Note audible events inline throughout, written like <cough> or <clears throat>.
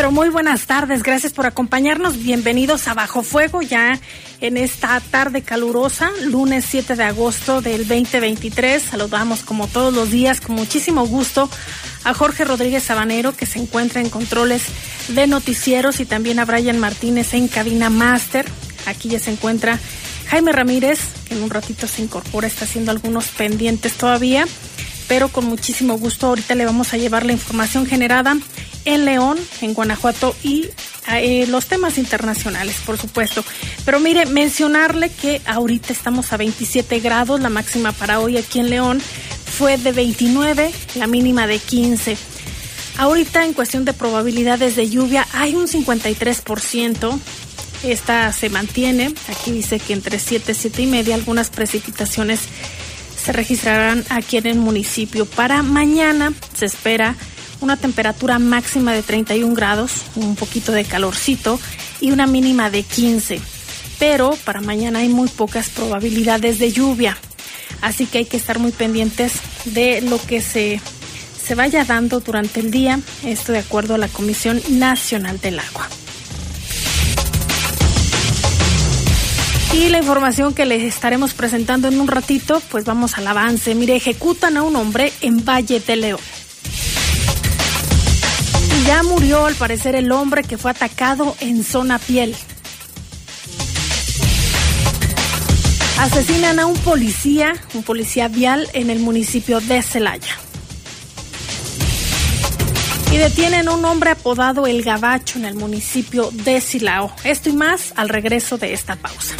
Pero muy buenas tardes. Gracias por acompañarnos. Bienvenidos a Bajo Fuego ya en esta tarde calurosa, lunes 7 de agosto del 2023. Saludamos como todos los días con muchísimo gusto a Jorge Rodríguez Sabanero que se encuentra en controles de noticieros y también a Brian Martínez en cabina máster. Aquí ya se encuentra Jaime Ramírez, que en un ratito se incorpora, está haciendo algunos pendientes todavía, pero con muchísimo gusto ahorita le vamos a llevar la información generada en León, en Guanajuato y eh, los temas internacionales, por supuesto. Pero mire, mencionarle que ahorita estamos a 27 grados, la máxima para hoy aquí en León fue de 29, la mínima de 15. Ahorita en cuestión de probabilidades de lluvia hay un 53%. Esta se mantiene. Aquí dice que entre 7 y 7 y media algunas precipitaciones se registrarán aquí en el municipio. Para mañana se espera una temperatura máxima de 31 grados, un poquito de calorcito y una mínima de 15. Pero para mañana hay muy pocas probabilidades de lluvia, así que hay que estar muy pendientes de lo que se, se vaya dando durante el día, esto de acuerdo a la Comisión Nacional del Agua. Y la información que les estaremos presentando en un ratito, pues vamos al avance. Mire, ejecutan a un hombre en Valle de León. Ya murió al parecer el hombre que fue atacado en zona piel. Asesinan a un policía, un policía vial en el municipio de Celaya. Y detienen a un hombre apodado El Gabacho en el municipio de Silao. Esto y más al regreso de esta pausa.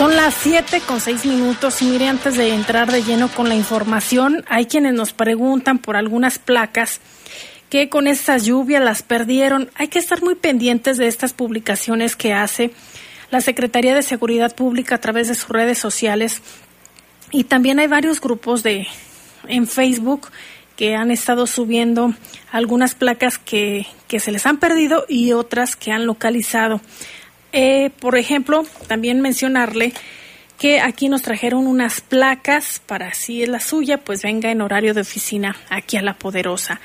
Son las 7 con 6 minutos y mire, antes de entrar de lleno con la información, hay quienes nos preguntan por algunas placas que con estas lluvias las perdieron. Hay que estar muy pendientes de estas publicaciones que hace la Secretaría de Seguridad Pública a través de sus redes sociales. Y también hay varios grupos de en Facebook que han estado subiendo algunas placas que, que se les han perdido y otras que han localizado. Eh, por ejemplo, también mencionarle que aquí nos trajeron unas placas para si es la suya, pues venga en horario de oficina aquí a La Poderosa.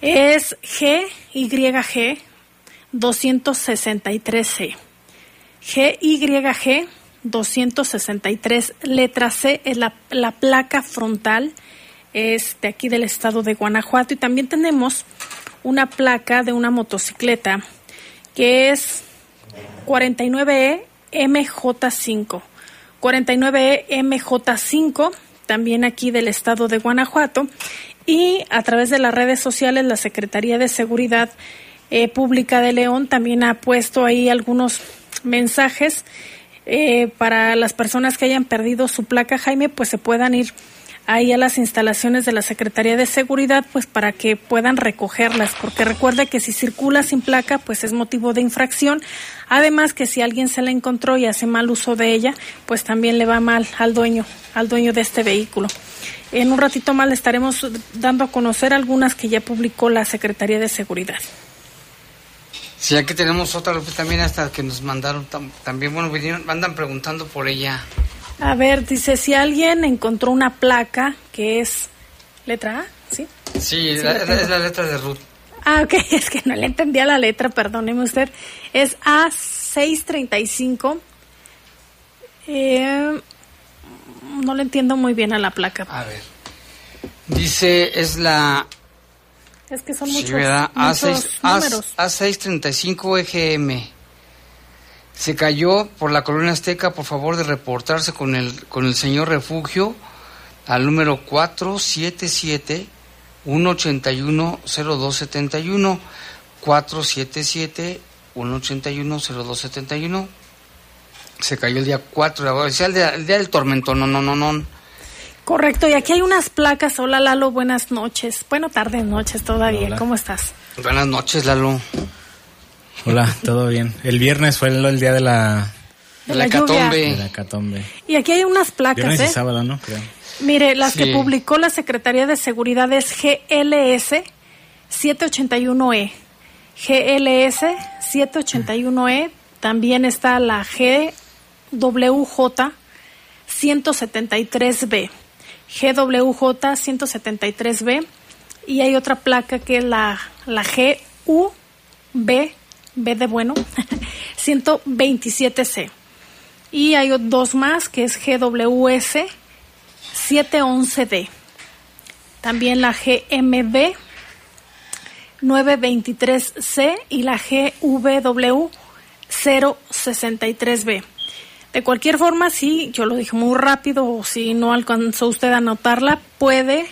Es GYG 263C. GYG 263, letra C, es la, la placa frontal, es de aquí del estado de Guanajuato. Y también tenemos una placa de una motocicleta que es 49E MJ5. 49E MJ5, también aquí del estado de Guanajuato. Y a través de las redes sociales, la Secretaría de Seguridad eh, Pública de León también ha puesto ahí algunos mensajes eh, para las personas que hayan perdido su placa, Jaime, pues se puedan ir ahí a las instalaciones de la Secretaría de Seguridad, pues para que puedan recogerlas, porque recuerde que si circula sin placa, pues es motivo de infracción. Además que si alguien se la encontró y hace mal uso de ella, pues también le va mal al dueño, al dueño de este vehículo. En un ratito más le estaremos dando a conocer algunas que ya publicó la Secretaría de Seguridad. Sí, aquí tenemos otra también hasta que nos mandaron también, bueno, vinieron, andan preguntando por ella. A ver, dice, si alguien encontró una placa que es letra A, ¿sí? Sí, es la letra de Ruth. Ah, ok, <laughs> es que no le entendía la letra, perdóneme usted. Es A635. Eh, no le entiendo muy bien a la placa. A ver. Dice, es la... Es que son muchos, A6, números. A635 EGM. Se cayó por la colonia azteca, por favor de reportarse con el, con el señor refugio al número 477 181 0271 477 181 0271 se cayó el día 4 de agosto, el día, el día del tormento, no, no, no, no. Correcto, y aquí hay unas placas. Hola Lalo, buenas noches. Bueno, tardes, noches todavía. ¿Cómo estás? Buenas noches, Lalo. Hola, todo bien. El viernes fue el, día de la... De la, catombe. De la catombe. Y aquí hay unas placas, viernes ¿eh? Y sábado, ¿no? Creo. Mire, las que publicó la Secretaría de Seguridad es GLS 781E. GLS 781E. También está la GWJ 173B. GWJ 173B. Y hay otra placa que es la, la GUB, B de bueno, <laughs> 127C. Y hay dos más que es GWS 711D. También la GMB 923C y la GVW 063B. De cualquier forma, si yo lo dije muy rápido o si no alcanzó usted a anotarla, puede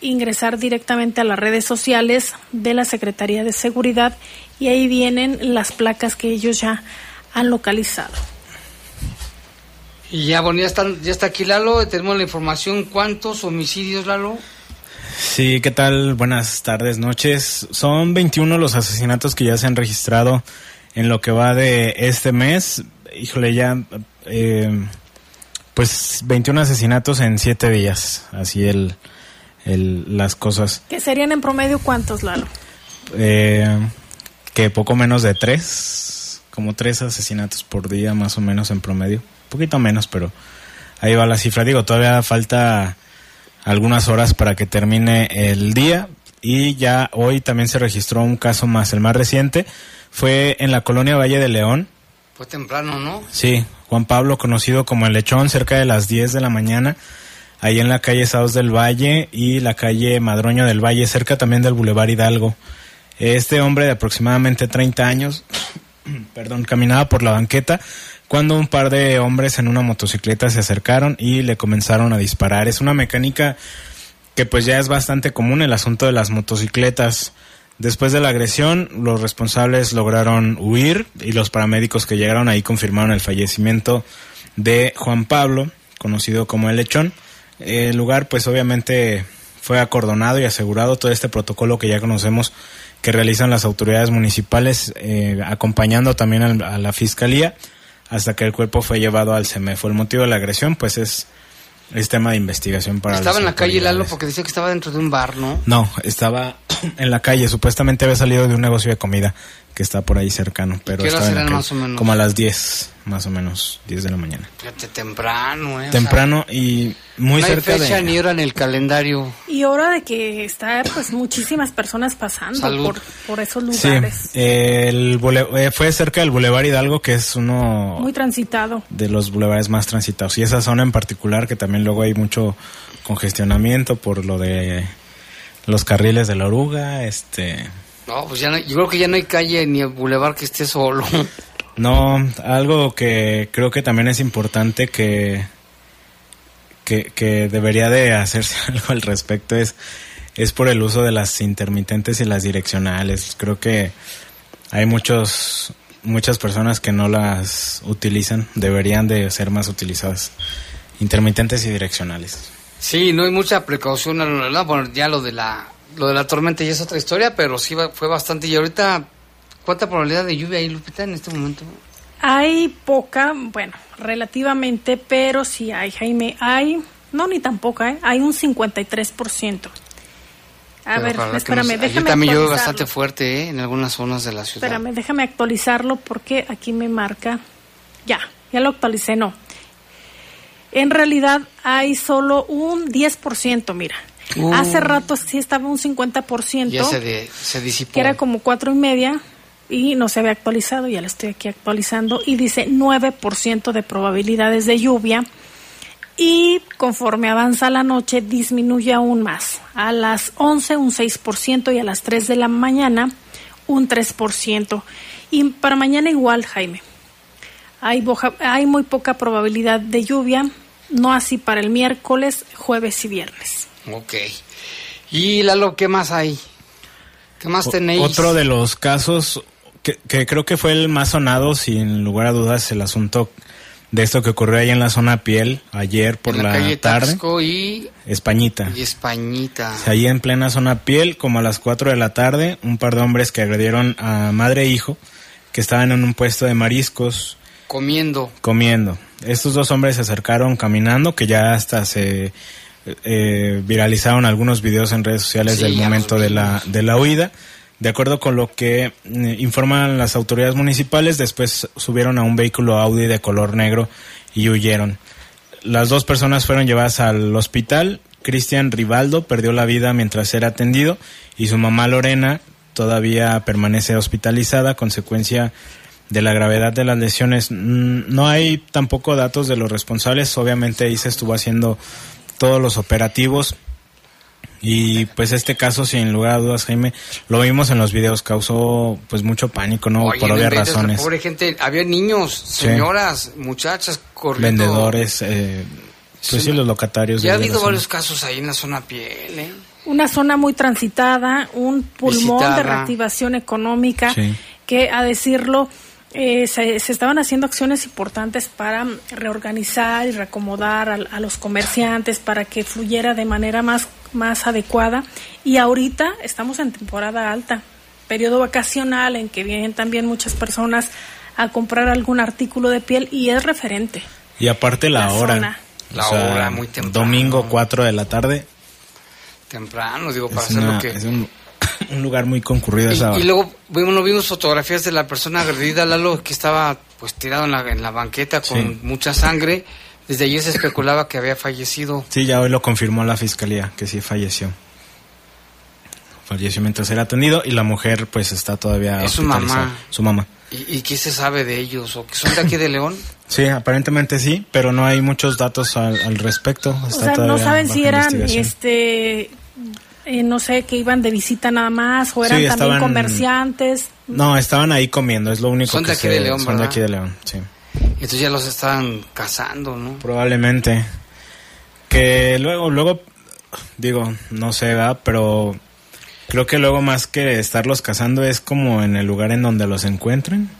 ingresar directamente a las redes sociales de la Secretaría de Seguridad y ahí vienen las placas que ellos ya han localizado. Y ya, bueno, ya, están, ya está aquí Lalo, tenemos la información. ¿Cuántos homicidios, Lalo? Sí, ¿qué tal? Buenas tardes, noches. Son 21 los asesinatos que ya se han registrado en lo que va de este mes. Híjole, ya, eh, pues 21 asesinatos en 7 días, así el, el, las cosas. ¿Qué serían en promedio cuántos, Lalo? Eh, que poco menos de 3, como 3 asesinatos por día más o menos en promedio poquito menos, pero ahí va la cifra. Digo, todavía falta algunas horas para que termine el día y ya hoy también se registró un caso más. El más reciente fue en la colonia Valle de León. Fue temprano, ¿no? Sí, Juan Pablo, conocido como el Lechón, cerca de las 10 de la mañana, ahí en la calle Saos del Valle y la calle Madroño del Valle, cerca también del Boulevard Hidalgo. Este hombre de aproximadamente 30 años, <clears throat> perdón, caminaba por la banqueta cuando un par de hombres en una motocicleta se acercaron y le comenzaron a disparar. Es una mecánica que pues ya es bastante común el asunto de las motocicletas. Después de la agresión, los responsables lograron huir y los paramédicos que llegaron ahí confirmaron el fallecimiento de Juan Pablo, conocido como el lechón. El lugar pues obviamente fue acordonado y asegurado todo este protocolo que ya conocemos que realizan las autoridades municipales eh, acompañando también a la fiscalía hasta que el cuerpo fue llevado al CEMEFO. El motivo de la agresión, pues, es, es tema de investigación para Estaba en la calle Lalo porque decía que estaba dentro de un bar, ¿no? No, estaba <clears throat> en la calle. Supuestamente había salido de un negocio de comida que está por ahí cercano. Pero ¿Qué estaba en la calle, más o menos? Como a las 10, más o menos, 10 de la mañana. Fíjate, temprano, ¿eh? Temprano y muy no cerca hay fecha de... ni hora en el calendario. Y hora de que está, pues, muchísimas personas pasando por, por, esos lugares. Sí, el bule... eh, fue cerca del Boulevard Hidalgo, que es uno... Muy transitado. De los bulevares más transitados. Y esa zona en particular, que también luego hay mucho congestionamiento por lo de los carriles de la oruga, este... No, pues ya no, yo creo que ya no hay calle ni bulevar que esté solo. <laughs> No, algo que creo que también es importante que, que, que debería de hacerse <laughs> algo al respecto es, es por el uso de las intermitentes y las direccionales. Creo que hay muchos muchas personas que no las utilizan, deberían de ser más utilizadas. Intermitentes y direccionales. Sí, no hay mucha precaución, ¿no? bueno, ya lo de la lo de la tormenta ya es otra historia, pero sí fue bastante. Y ahorita, ¿cuánta probabilidad de lluvia hay, Lupita, en este momento? Hay poca, bueno, relativamente, pero sí hay, Jaime, hay, no ni tan poca, ¿eh? hay un 53%. A ver, espérame, déjame también llueve bastante fuerte ¿eh? en algunas zonas de la ciudad. Espérame, déjame actualizarlo porque aquí me marca. Ya, ya lo actualicé, no. En realidad hay solo un 10%, mira. Uh. Hace rato sí estaba un 50%. Ya se, se disipó. Que era como cuatro y media y no se había actualizado, ya lo estoy aquí actualizando, y dice 9% de probabilidades de lluvia y conforme avanza la noche disminuye aún más. A las 11 un 6% y a las 3 de la mañana un 3%. Y para mañana igual, Jaime. Hay, hay muy poca probabilidad de lluvia, no así para el miércoles, jueves y viernes. Ok. ¿Y Lalo, qué más hay? ¿Qué más tenéis? Otro de los casos que, que creo que fue el más sonado, sin lugar a dudas, el asunto de esto que ocurrió ahí en la zona piel ayer por la, tarde. y Españita. Y Españita. Ahí en plena zona piel, como a las 4 de la tarde, un par de hombres que agredieron a madre e hijo que estaban en un puesto de mariscos. Comiendo. Comiendo. Estos dos hombres se acercaron caminando, que ya hasta se eh, viralizaron algunos videos en redes sociales del momento de la, de la huida. De acuerdo con lo que eh, informan las autoridades municipales, después subieron a un vehículo Audi de color negro y huyeron. Las dos personas fueron llevadas al hospital. Cristian Rivaldo perdió la vida mientras era atendido y su mamá Lorena todavía permanece hospitalizada a consecuencia de la gravedad de las lesiones. No hay tampoco datos de los responsables. Obviamente ahí se estuvo haciendo todos los operativos y pues este caso, sin lugar a dudas, Jaime, lo vimos en los videos, causó pues mucho pánico, ¿no? Por obvias razones. Pobre gente, había niños, señoras, muchachas corriendo. Vendedores, eh, pues sí, los locatarios. Ya ha habido varios casos ahí en la zona piel, ¿eh? Una zona muy transitada, un pulmón de reactivación económica, que a decirlo, eh, se, estaban haciendo acciones importantes para reorganizar y reacomodar a, los comerciantes para que fluyera de manera más, más adecuada. Y ahorita estamos en temporada alta, periodo vacacional en que vienen también muchas personas a comprar algún artículo de piel y es referente. Y aparte la, hora. La hora, muy temprano. Domingo 4 de la tarde. Temprano, digo, para hacer lo que un lugar muy concurrido y, esa Y luego vimos, vimos fotografías de la persona agredida, Lalo, que estaba pues tirado en la, en la banqueta con mucha sangre. Desde ayer se especulaba que había fallecido. Sí, ya hoy lo confirmó la fiscalía, que sí falleció. Falleció mientras era atendido y la mujer pues está todavía... Es su mamá. Su mamá. ¿Y, ¿Y, qué se sabe de ellos? ¿O que son de aquí de León? <laughs> Sí, aparentemente sí, pero no hay muchos datos al, al respecto. o sea, no saben si eran este eh, no sé, que iban de visita nada más o eran también comerciantes. No, estaban ahí comiendo, es lo único son que de aquí de León, son de aquí de León, sí. Entonces ya los estaban cazando, ¿no? Probablemente. Que luego, luego, digo, no sé, ¿verdad? Pero creo que luego más que estarlos cazando es como en el lugar en donde los encuentren.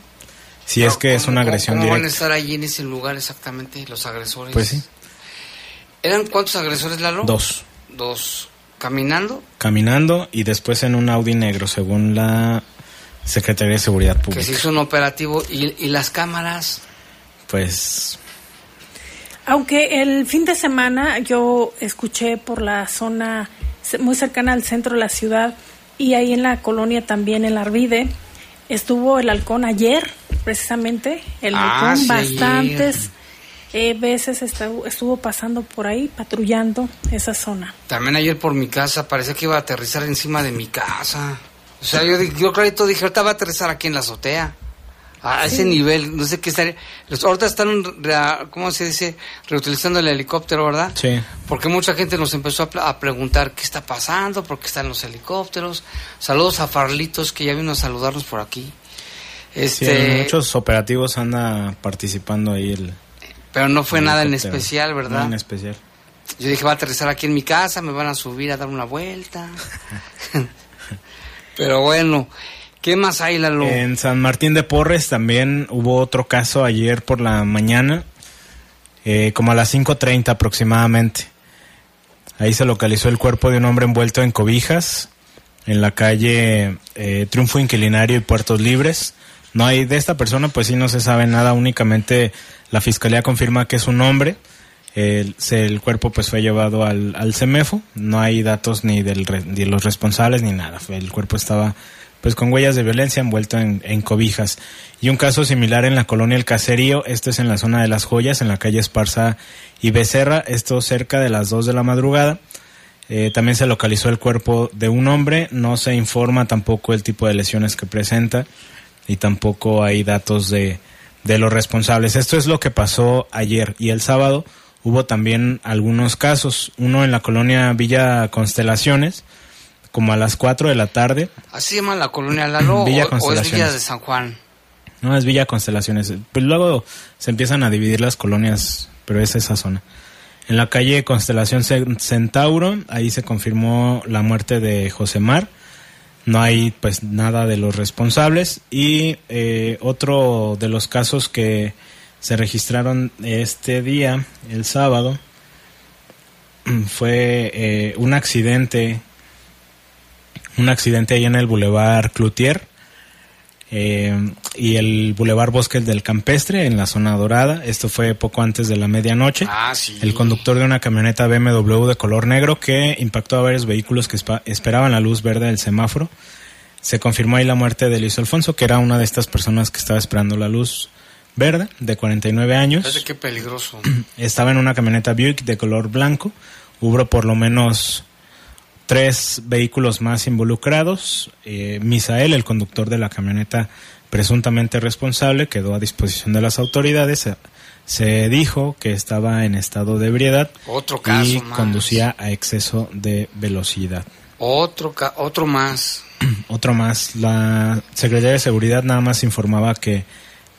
Si es que es una agresión ¿cómo directa. van a estar allí en ese lugar exactamente los agresores? Pues sí. ¿Eran cuántos agresores, Lalo? Dos. Dos. ¿Caminando? Caminando y después en un Audi negro, según la Secretaría de Seguridad Pública. Que se hizo un operativo. ¿Y, las cámaras? Pues... Aunque el fin de semana yo escuché por la zona muy cercana al centro de la ciudad y ahí en la colonia también, en la Arvide, estuvo el halcón ayer, precisamente, el ah, halcón, bastantes eh, veces estuvo, pasando por ahí, patrullando esa zona. También ayer por mi casa, parecía que iba a aterrizar encima de mi casa. O sea, yo, yo clarito dije, ahorita va a aterrizar aquí en la azotea. A ese nivel, no sé qué estaría. Los, ahorita están, ¿cómo se dice? Reutilizando el helicóptero, ¿verdad? Sí. Porque mucha gente nos empezó a, preguntar qué está pasando, por qué están los helicópteros. Saludos a Farlitos, que ya vino a saludarnos por aquí. Este... muchos operativos anda participando ahí el, pero no fue nada en especial, ¿verdad? Nada en especial. Yo dije, va a aterrizar aquí en mi casa, me van a subir a dar una vuelta. <laughs> Pero bueno, ¿qué más hay, Lalo? En San Martín de Porres también hubo otro caso ayer por la mañana, eh, como a las 5.30 aproximadamente. Ahí se localizó el cuerpo de un hombre envuelto en cobijas en la calle eh, Triunfo Inquilinario y Puertos Libres. No hay de esta persona, pues sí no se sabe nada, únicamente la fiscalía confirma que es un hombre. El, el cuerpo pues fue llevado al, CEMEFO, no hay datos ni del, de los responsables ni nada. El cuerpo estaba pues con huellas de violencia envuelto en, en cobijas. Y un caso similar en la colonia El Caserío, esto es en la zona de las joyas, en la calle Esparza y Becerra, esto cerca de las 2 de la madrugada. Eh, también se localizó el cuerpo de un hombre, no se informa tampoco el tipo de lesiones que presenta y tampoco hay datos de, de los responsables. Esto es lo que pasó ayer y el sábado hubo también algunos casos, uno en la colonia Villa Constelaciones, como a las 4 de la tarde, ¿Así se llama la colonia Lalo <clears throat> Villa o, o es Constelaciones. Villa de San Juan? no es Villa Constelaciones, pues luego se empiezan a dividir las colonias, pero es esa zona. En la calle Constelación Cen- Centauro, ahí se confirmó la muerte de Josemar. No hay pues nada de los responsables. Y eh, otro de los casos que se registraron este día, el sábado, <clears throat> fue eh, un accidente, un accidente ahí en el Boulevard Cloutier eh, y el Boulevard Bosques del Campestre en la zona dorada. Esto fue poco antes de la medianoche. Ah, sí. El conductor de una camioneta BMW de color negro que impactó a varios vehículos que esperaban la luz verde del semáforo. Se confirmó ahí la muerte de Luis Alfonso, que era una de estas personas que estaba esperando la luz verde, de 49 años. Qué peligroso. <clears throat> Estaba en una camioneta Buick de color blanco. Hubo por lo menos tres vehículos más involucrados. Eh, Misael, el conductor de la camioneta presuntamente responsable, quedó a disposición de las autoridades. Se, dijo que estaba en estado de ebriedad Otro caso y más. conducía a exceso de velocidad. Otro, ca- otro más. <clears throat> Otro más, la Secretaría de Seguridad nada más informaba que,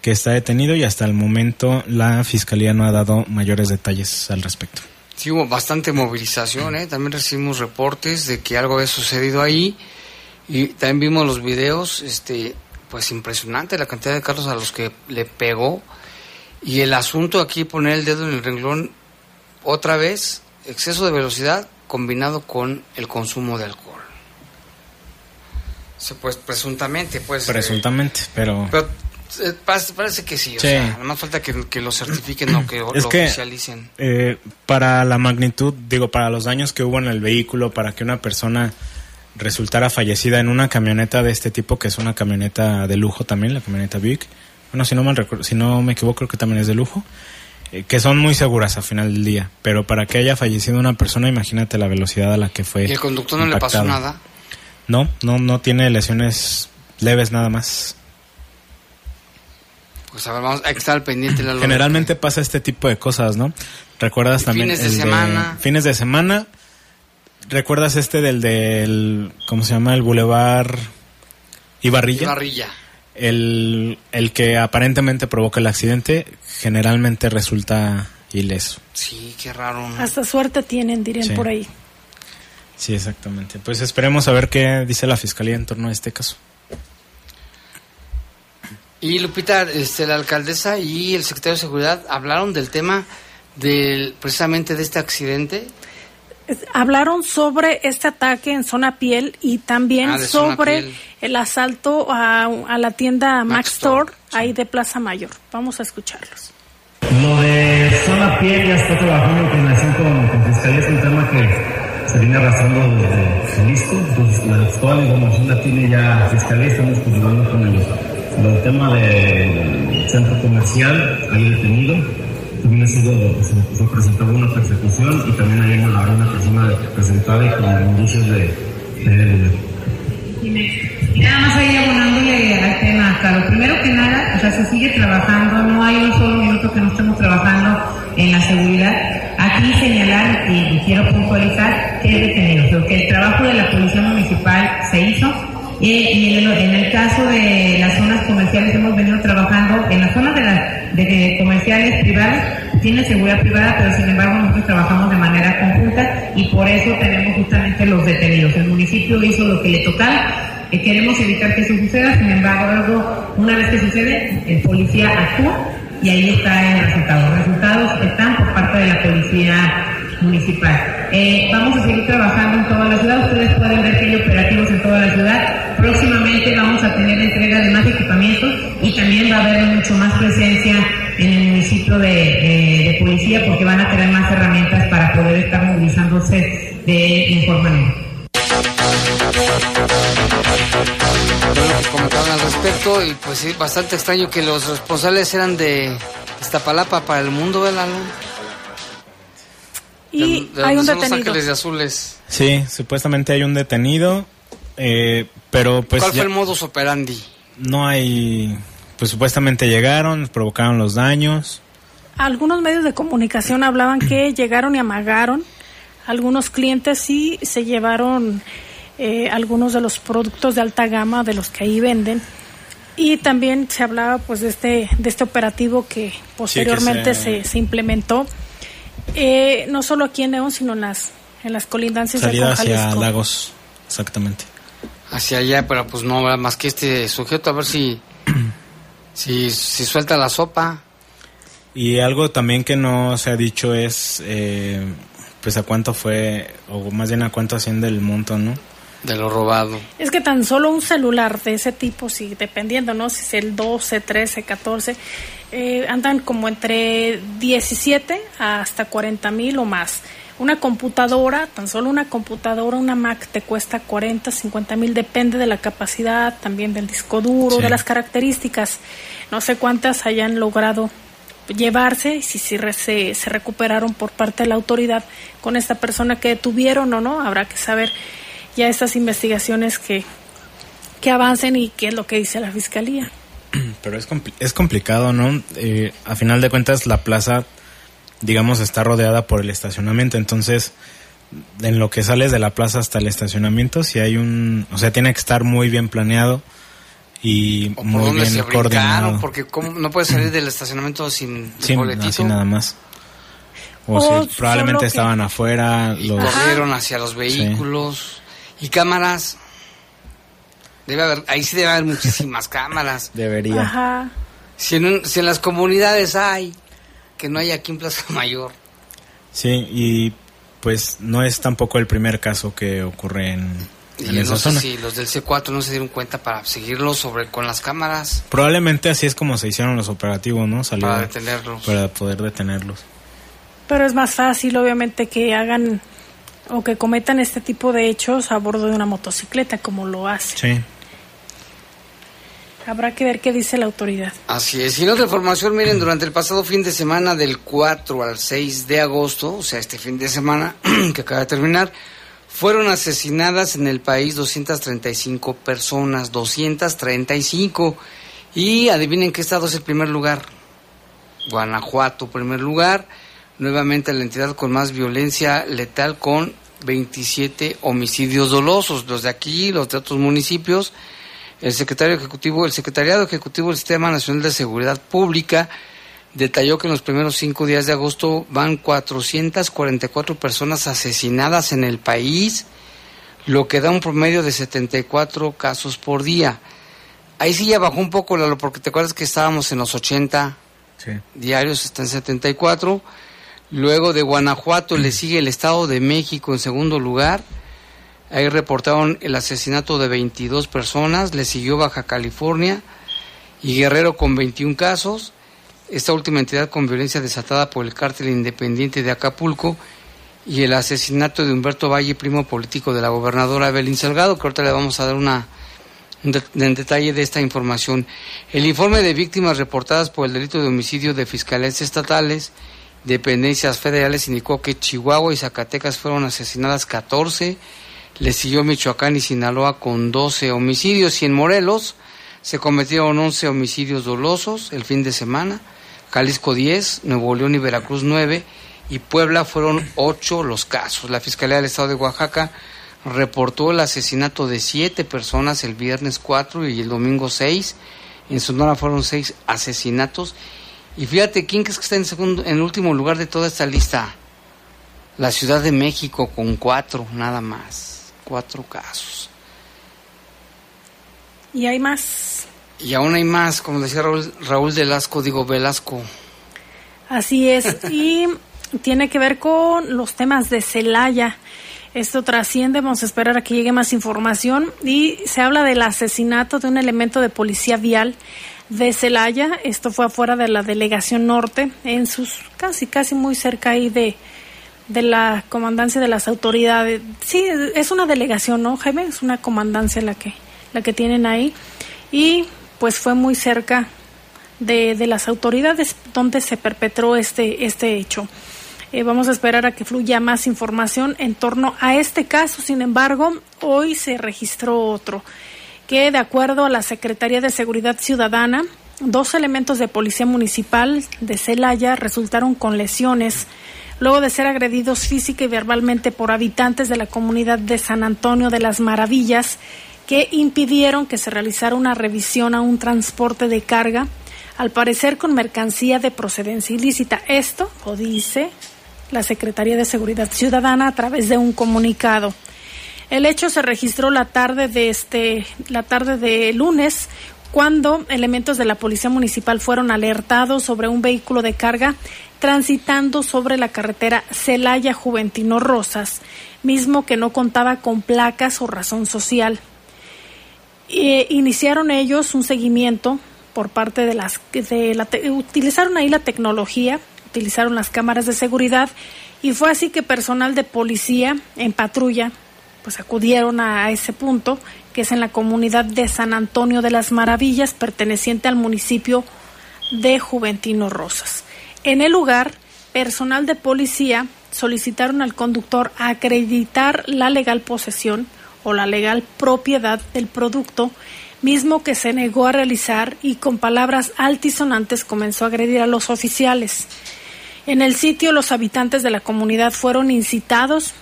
que está detenido y hasta el momento la Fiscalía no ha dado mayores detalles al respecto. Sí, hubo bastante movilización, ¿eh? También recibimos reportes de que algo había sucedido ahí. Y también vimos los videos, este, pues impresionante la cantidad de carros a los que le pegó. Y el asunto aquí, poner el dedo en el renglón, otra vez, exceso de velocidad combinado con el consumo de alcohol. Pues presuntamente, pues. eh, Presuntamente, pero... pero parece, parece que sí, o Sí. sea, nada más falta que, que lo certifiquen o que Es lo que- oficialicen. Eh, para la magnitud, digo, para los daños que hubo en el vehículo, para que una persona resultara fallecida en una camioneta de este tipo, que es una camioneta de lujo también, la camioneta Buick. Bueno, si no mal recuerdo, si no me equivoco, creo que también es de lujo. eh, que son muy seguras al final del día. Pero para que haya fallecido una persona, imagínate la velocidad a la que fue. Y el conductor no le pasó nada. No, no, no tiene lesiones leves nada más. Pues a ver, vamos, hay que estar al pendiente. Lalo, Generalmente pasa este tipo de cosas, ¿no? Recuerdas Y también fines de el semana. fines de semana. ¿Recuerdas este del del cómo se llama el Boulevard Ibarrilla? Barrilla. El el que aparentemente provoca el accidente generalmente resulta ileso. Sí, qué raro. ¿no? Hasta suerte tienen, dirían Sí. por ahí. Sí, exactamente. Pues esperemos a ver qué dice la fiscalía en torno a este caso. Y Lupita, este, la alcaldesa y el secretario de Seguridad hablaron del tema del precisamente de este accidente. Hablaron sobre este ataque en zona piel y también Ah, sobre el asalto a, a la tienda Max, Max Store, Store, ahí de Plaza Mayor. Vamos a escucharlos. Lo de zona piel ya está trabajando en coordinación con, con Fiscalía, es un tema que se viene arrastrando desde Jalisco, entonces la actual información la tiene ya Fiscalía, estamos coordinando con ellos. Lo del tema del centro comercial, hay detenido, también ha sido, se, se presentó una persecución y también hay una, habrá una persona presentada y con indicios de, de Y nada más ahí abonándole al tema, claro, primero que nada, o sea, se sigue trabajando, no hay un solo minuto que no estemos trabajando en la seguridad. Aquí señalar y, y quiero puntualizar que es detenido, pero que el trabajo de la Policía Municipal se hizo en el, caso de las zonas comerciales hemos venido trabajando en las zonas de, de comerciales privadas, tiene seguridad privada, pero sin embargo nosotros trabajamos de manera conjunta y por eso tenemos justamente los detenidos. El municipio hizo lo que le tocaba eh, queremos evitar que eso suceda, sin embargo, una vez que sucede, el policía actúa y ahí está el resultado. Los resultados están por parte de la policía municipal. Eh, vamos a seguir trabajando en toda la ciudad. Ustedes pueden ver que hay operativos en toda la ciudad. Próximamente vamos a tener entrega de más equipamientos y también va a haber mucho más presencia en el municipio de, eh, policía porque van a tener más herramientas para poder estar movilizándose de mejor manera. Bueno, que comentaban al respecto y pues sí, bastante extraño que los responsables eran de Iztapalapa para el mundo, ¿verdad? Y de, de hay un son Los detenido. Ángeles de Azules. Sí, supuestamente hay un detenido, eh, pero pues ¿Cuál ya fue el modus operandi? no hay, pues supuestamente llegaron, provocaron los daños. Algunos medios de comunicación hablaban que <clears throat> llegaron y amagaron algunos clientes y se llevaron eh, algunos de los productos de alta gama de los que ahí venden. Y también se hablaba pues de este, de este operativo que posteriormente se- se, se implementó, eh, no solo aquí en León, sino en las, en las colindancias Salida de hacia Jalisco. Lagos, exactamente. Hacia allá, pero pues no, más que este sujeto, a ver si, <clears throat> si, si suelta la sopa. Y algo también que no se ha dicho es, eh, pues a cuánto fue, o más bien a cuánto asciende el monto, ¿no? De lo robado. Es que tan solo un celular de ese tipo, si dependiendo, ¿no? Si es el 12, 13, 14, eh, andan como entre 17 hasta 40 mil o más. Una computadora, tan solo una computadora, una Mac te cuesta 40, 50 mil, depende de la capacidad, también del disco duro, Sí. de las características. No sé cuántas hayan logrado llevarse y si, si re- se, se recuperaron por parte de la autoridad con esta persona que detuvieron o no, habrá que saber ya estas investigaciones que, que avancen y qué es lo que dice la fiscalía. <clears throat> Pero es, compli- es complicado, ¿no? Eh, a final de cuentas, la plaza, digamos, está rodeada por el estacionamiento. Entonces, en lo que sales de la plaza hasta el estacionamiento, si hay un. O sea, tiene que estar muy bien planeado y O muy bien se coordinado. porque ¿cómo? no puedes salir del estacionamiento sin Sí, boletito. así nada más. O, O si probablemente que- estaban afuera. Los, corrieron hacia los vehículos. Y cámaras. Debe haber, ahí sí debe haber muchísimas cámaras. <laughs> debería. Ajá. Si en, un- si en las comunidades hay, que no hay aquí en Plaza Mayor. Sí, y pues no es tampoco el primer caso que ocurre en, Y en yo esa no sé zona. si los del C4 no se dieron cuenta para seguirlo sobre con las cámaras Probablemente así es como se hicieron los operativos, ¿no? Salió para detenerlos. para poder detenerlos. Pero es más fácil, obviamente, que hagan o que cometan este tipo de hechos a bordo de una motocicleta, como lo hace. Sí. Habrá que ver qué dice la autoridad. Así es. Y en otra información, miren, durante el pasado fin de semana del 4 al 6 de agosto, o sea, este fin de semana <clears throat> que acaba de terminar, fueron asesinadas en el país 235 personas, 235. Y adivinen qué estado es el primer lugar. Guanajuato, primer lugar. Nuevamente la entidad con más violencia letal con 27 homicidios dolosos. Los de aquí, los de otros municipios. El secretario ejecutivo, el secretariado ejecutivo del Sistema Nacional de Seguridad Pública detalló que en los primeros cinco días de agosto van 444 personas asesinadas en el país, lo que da un promedio de 74 casos por día. Ahí sí ya bajó un poco, Lalo, porque te acuerdas que estábamos en los 80 Sí. diarios, está en 74. Luego de Guanajuato le sigue el Estado de México en segundo lugar. Ahí reportaron el asesinato de 22 personas. Le siguió Baja California y Guerrero con 21 casos. Esta última entidad con violencia desatada por el cártel independiente de Acapulco y el asesinato de Humberto Valle, primo político de la gobernadora Evelyn Salgado, que ahorita le vamos a dar una, en detalle de esta información. El informe de víctimas reportadas por el delito de homicidio de fiscales estatales, dependencias federales, indicó que Chihuahua y Zacatecas fueron asesinadas 14, le siguió Michoacán y Sinaloa con 12 homicidios y en Morelos se cometieron 11 homicidios dolosos el fin de semana, Jalisco 10, Nuevo León y Veracruz 9 y Puebla fueron 8 los casos. La Fiscalía del Estado de Oaxaca reportó el asesinato de 7 personas el viernes 4 y el domingo 6. En Sonora fueron 6 asesinatos. Y fíjate, ¿quién crees que está en, segundo, en último lugar de toda esta lista? La Ciudad de México con 4, nada más. 4 casos. Y hay más. Y aún hay más, como decía Raúl, Raúl Velasco, digo Velasco. Así es. Y tiene que ver con los temas de Celaya. Esto trasciende, vamos a esperar a que llegue más información y se habla del asesinato de un elemento de policía vial de Celaya. Esto fue afuera de la delegación norte, en sus casi, casi muy cerca ahí de, de la comandancia de las autoridades. Sí, es una delegación, ¿no, Jaime? Es una comandancia la que, la que tienen ahí. Y pues fue muy cerca de, de las autoridades donde se perpetró este, este hecho. Eh, vamos a esperar a que fluya más información en torno a este caso. Sin embargo, hoy se registró otro, que de acuerdo a la Secretaría de Seguridad Ciudadana, dos elementos de Policía Municipal de Celaya resultaron con lesiones luego de ser agredidos física y verbalmente por habitantes de la comunidad de San Antonio de las Maravillas, que impidieron que se realizara una revisión a un transporte de carga, al parecer con mercancía de procedencia ilícita. Esto lo dice la Secretaría de Seguridad Ciudadana a través de un comunicado. El hecho se registró la tarde de este la tarde de lunes cuando elementos de la Policía Municipal fueron alertados sobre un vehículo de carga transitando sobre la carretera Celaya Juventino Rosas, mismo que no contaba con placas o razón social. E iniciaron ellos un seguimiento por parte de las de la, utilizaron ahí la tecnología utilizaron las cámaras de seguridad y fue así que personal de policía en patrulla pues acudieron a, ese punto que es en la comunidad de San Antonio de las Maravillas perteneciente al municipio de Juventino Rosas. En el lugar, personal de policía solicitaron al conductor acreditar la legal posesión o la legal propiedad del producto mismo que se negó a realizar y con palabras altisonantes comenzó a agredir a los oficiales. En el sitio los habitantes de la comunidad fueron incitados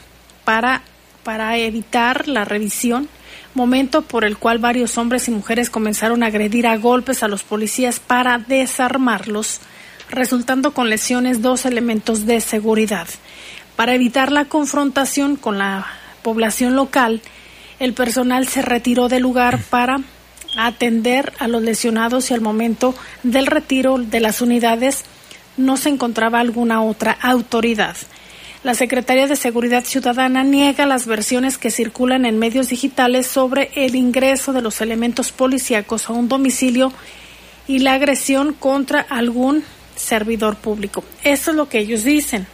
para, para evitar la revisión, momento por el cual varios hombres y mujeres comenzaron a agredir a golpes a los policías para desarmarlos, resultando con lesiones dos elementos de seguridad. Para evitar la confrontación con la población local, el personal se retiró del lugar para atender a los lesionados y al momento del retiro de las unidades no se encontraba alguna otra autoridad. La Secretaría de Seguridad Ciudadana niega las versiones que circulan en medios digitales sobre el ingreso de los elementos policíacos a un domicilio y la agresión contra algún servidor público. Eso es lo que ellos dicen.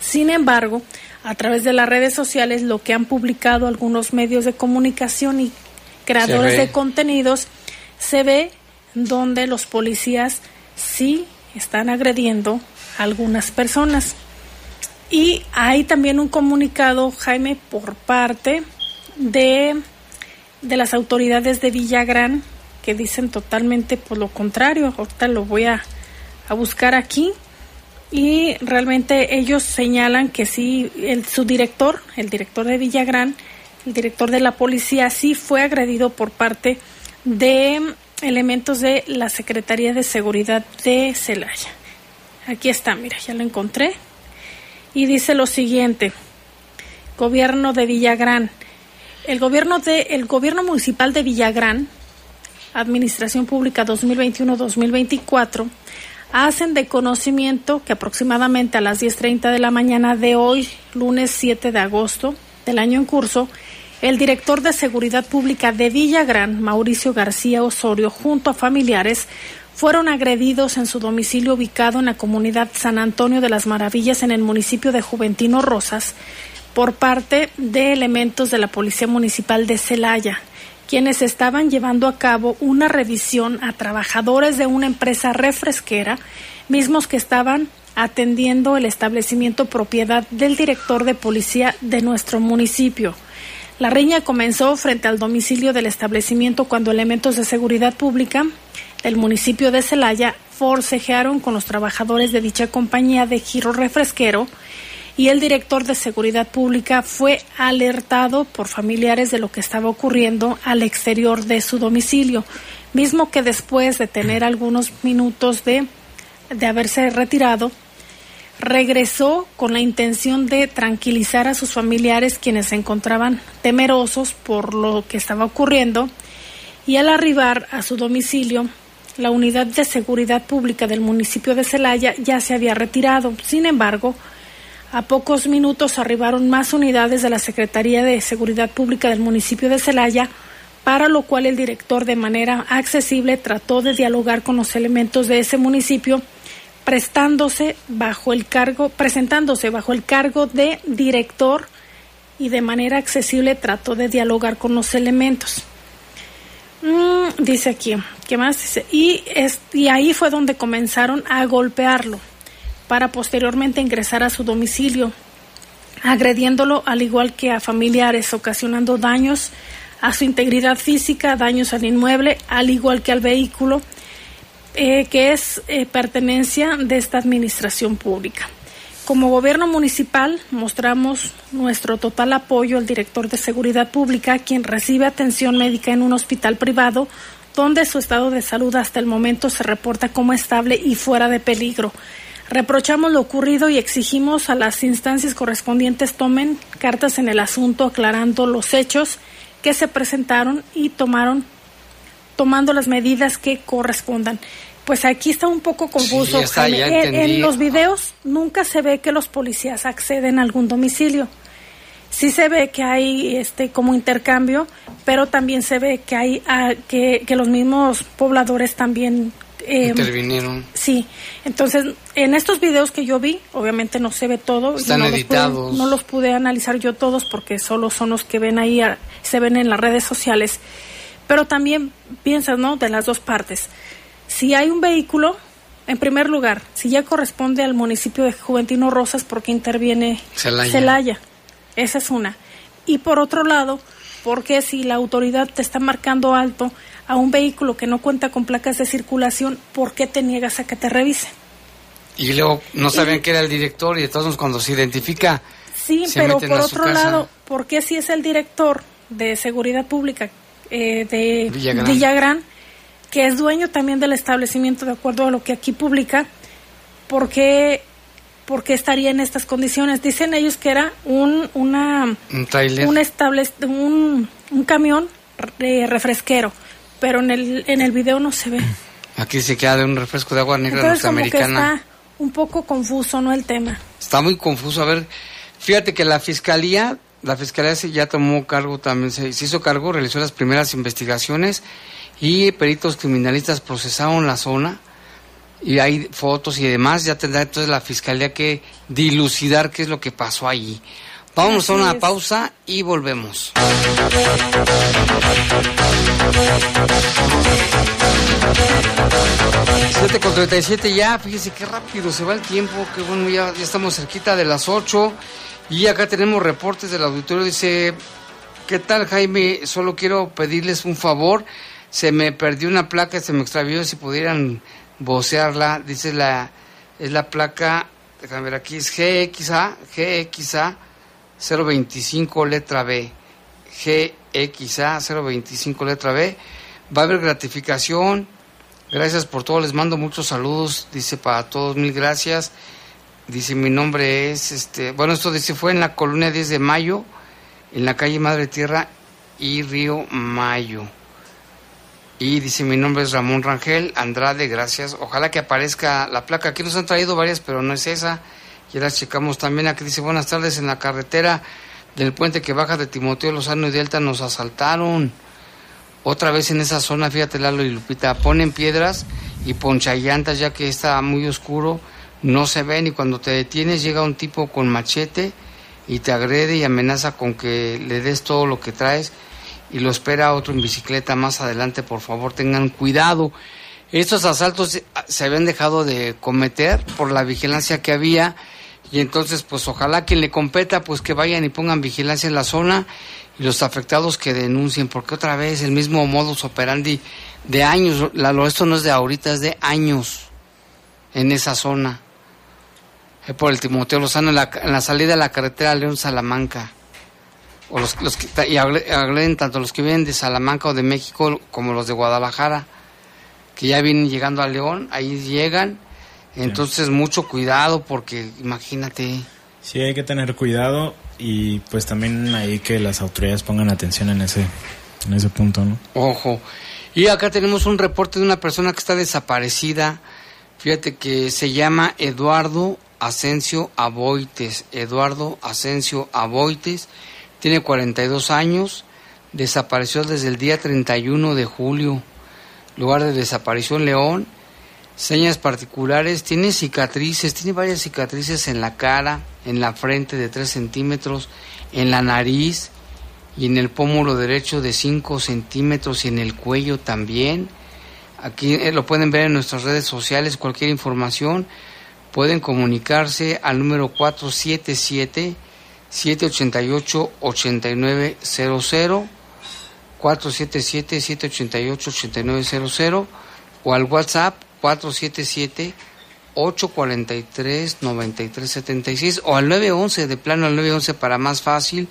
Sin embargo, a través de las redes sociales, lo que han publicado algunos medios de comunicación y creadores de contenidos, se ve donde los policías sí están agrediendo a algunas personas. Y hay también un comunicado, Jaime, por parte de, de las autoridades de Villagrán que dicen totalmente por lo contrario. Ahorita lo voy a, a buscar aquí. Y realmente ellos señalan que sí, el, su director, el director de Villagrán, el director de la policía, sí fue agredido por parte de elementos de la Secretaría de Seguridad de Celaya. Aquí está, mira, ya lo encontré. Y dice lo siguiente: Gobierno de Villagrán. El gobierno de el gobierno municipal de Villagrán, Administración Pública 2021-2024, hacen de conocimiento que aproximadamente a las 10:30 de la mañana de hoy, lunes 7 de agosto del año en curso, el director de Seguridad Pública de Villagrán, Mauricio García Osorio, junto a familiares, fueron agredidos en su domicilio ubicado en la comunidad San Antonio de las Maravillas en el municipio de Juventino Rosas por parte de elementos de la Policía Municipal de Celaya, quienes estaban llevando a cabo una revisión a trabajadores de una empresa refresquera, mismos que estaban atendiendo el establecimiento propiedad del director de policía de nuestro municipio. La riña comenzó frente al domicilio del establecimiento cuando elementos de seguridad pública del municipio de Celaya forcejearon con los trabajadores de dicha compañía de giro refresquero y el director de seguridad pública fue alertado por familiares de lo que estaba ocurriendo al exterior de su domicilio, mismo que después de tener algunos minutos de, de haberse retirado, regresó con la intención de tranquilizar a sus familiares quienes se encontraban temerosos por lo que estaba ocurriendo y al arribar a su domicilio la unidad de seguridad pública del municipio de Celaya ya se había retirado. Sin embargo, a pocos minutos arribaron más unidades de la Secretaría de Seguridad Pública del municipio de Celaya, para lo cual el director de manera accesible trató de dialogar con los elementos de ese municipio, prestándose bajo el cargo, presentándose bajo el cargo de director y de manera accesible trató de dialogar con los elementos. Mm, dice aquí, ¿qué más? Y, es, y ahí fue donde comenzaron a golpearlo para posteriormente ingresar a su domicilio, agrediéndolo al igual que a familiares, ocasionando daños a su integridad física, daños al inmueble, al igual que al vehículo, eh, que es eh, pertenencia de esta administración pública. Como gobierno municipal mostramos nuestro total apoyo al director de seguridad pública, quien recibe atención médica en un hospital privado, donde su estado de salud hasta el momento se reporta como estable y fuera de peligro. Reprochamos lo ocurrido y exigimos a las instancias correspondientes tomen cartas en el asunto aclarando los hechos que se presentaron y tomaron tomando las medidas que correspondan. Pues aquí está un poco confuso. en, los videos nunca se ve que los policías acceden a algún domicilio. Sí se ve que hay este como intercambio, pero también se ve que hay ah, que, que los mismos pobladores también eh, intervinieron. Sí, entonces en estos videos que yo vi, obviamente no se ve todo. Están no editados. Los pude, no los pude analizar yo todos porque solo son los que ven ahí, se ven en las redes sociales. Pero también piensas, ¿no? De las dos partes. Si hay un vehículo, en primer lugar, si ya corresponde al municipio de Juventino Rosas, porque interviene Celaya. Celaya. Esa es una. Y por otro lado, porque si la autoridad te está marcando alto, a un vehículo que no cuenta con placas de circulación, ¿por qué te niegas a que te revisen? Y luego no sabían que era el director y entonces cuando se identifica... Sí, pero por otro lado, ¿por qué si es el director de seguridad pública eh, de Villagrán. que es dueño también del establecimiento, de acuerdo a lo que aquí publica, ¿por qué, por qué estaría en estas condiciones? Dicen ellos que era un, una, un, un, estable, un, un camión refresquero pero en el, en el video no se ve. <clears throat> Aquí se queda de un refresco de agua negra Entonces, norteamericana. está un poco confuso, ¿no? El tema. Está muy confuso. A ver, fíjate que la fiscalía, la fiscalía ya tomó cargo también, se, hizo cargo, realizó las primeras investigaciones y peritos criminalistas procesaron la zona y hay fotos y demás. Ya tendrá entonces la fiscalía que dilucidar qué es lo que pasó allí. Vamos a una pausa y volvemos. 7 con 37 ya, fíjese qué rápido se va el tiempo, que bueno, ya, ya estamos cerquita de las 8 y acá tenemos reportes del auditorio, dice, ¿qué tal Jaime? Solo quiero pedirles un favor, se me perdió una placa, se me extravió, si pudieran vocearla, dice la, es la placa, déjame ver aquí, es GXA, GXA 025 letra B, GXA 025 letra B, va a haber gratificación, gracias por todo, les mando muchos saludos, dice para todos, mil gracias, dice mi nombre es, este, bueno, esto dice fue en la colonia 10 de mayo, en la calle Madre Tierra y Río Mayo. Y dice mi nombre es Ramón Rangel Andrade, gracias. Ojalá que aparezca la placa. Aquí nos han traído varias, pero no es esa. Ya las checamos también. Aquí dice buenas tardes en la carretera del puente que baja de Timoteo Lozano y Delta nos asaltaron. Otra vez en esa zona, fíjate Lalo y Lupita, ponen piedras y ponchallantas ya que está muy oscuro, no se ven y cuando te detienes llega un tipo con machete y te agrede y amenaza con que le des todo lo que traes y lo espera otro en bicicleta más adelante, por favor tengan cuidado. Estos asaltos se habían dejado de cometer por la vigilancia que había y entonces pues ojalá quien le competa pues que vayan y pongan vigilancia en la zona y los afectados que denuncien porque otra vez el mismo modus operandi de años, la, esto no es de ahorita, es de años en esa zona. Es por el Timoteo Lozano en la, en la salida de la carretera León Salamanca. O los, que, y hablen tanto los que vienen de Salamanca o de México como los de Guadalajara, que ya vienen llegando a León, ahí llegan entonces, mucho cuidado porque imagínate. Sí, hay que tener cuidado y pues también ahí que las autoridades pongan atención en ese, en ese punto, ¿no? Ojo. Y acá tenemos un reporte de una persona que está desaparecida. Fíjate que se llama Eduardo Asensio Aboites. Eduardo Asensio Aboites tiene 42 años. Desapareció desde el día 31 de julio. Lugar de desaparición León. Señas particulares. Tiene cicatrices. Tiene varias cicatrices en la cara, en la frente de 3 centímetros, en la nariz y en el pómulo derecho de 5 centímetros y en el cuello también. Aquí eh, lo pueden ver en nuestras redes sociales, cualquier información. Pueden comunicarse al número 477-788-8900, 477-788-8900 o al WhatsApp 477-843-9376 o al 911, de plano al 911 para más fácil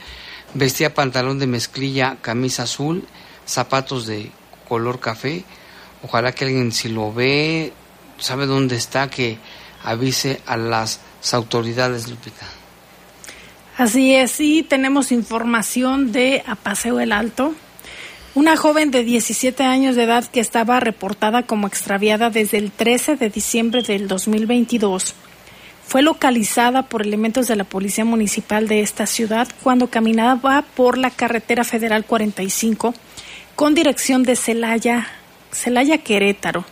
Vestía pantalón de mezclilla, camisa azul, zapatos de color café. Ojalá que alguien si lo ve, sabe dónde está, que avise a las autoridades, Lupita. Así es, y tenemos información de Apaseo el Alto. Una joven de 17 años de edad que estaba reportada como extraviada desde el 13 de diciembre del 2022 fue localizada por elementos de la Policía Municipal de esta ciudad cuando caminaba por la carretera federal 45 con dirección de Celaya, Celaya Querétaro.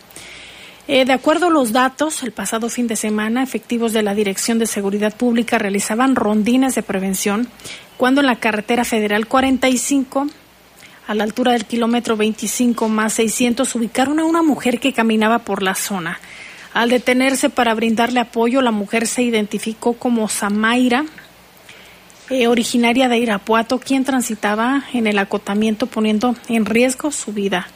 Eh, de acuerdo a los datos, el pasado fin de semana, efectivos de la Dirección de Seguridad Pública realizaban rondines de prevención cuando en la carretera federal 45, a la altura del kilómetro 25 más 600, ubicaron a una mujer que caminaba por la zona. Al detenerse para brindarle apoyo, la mujer se identificó como Zamaira, eh, originaria de Irapuato, quien transitaba en el acotamiento poniendo en riesgo su vida.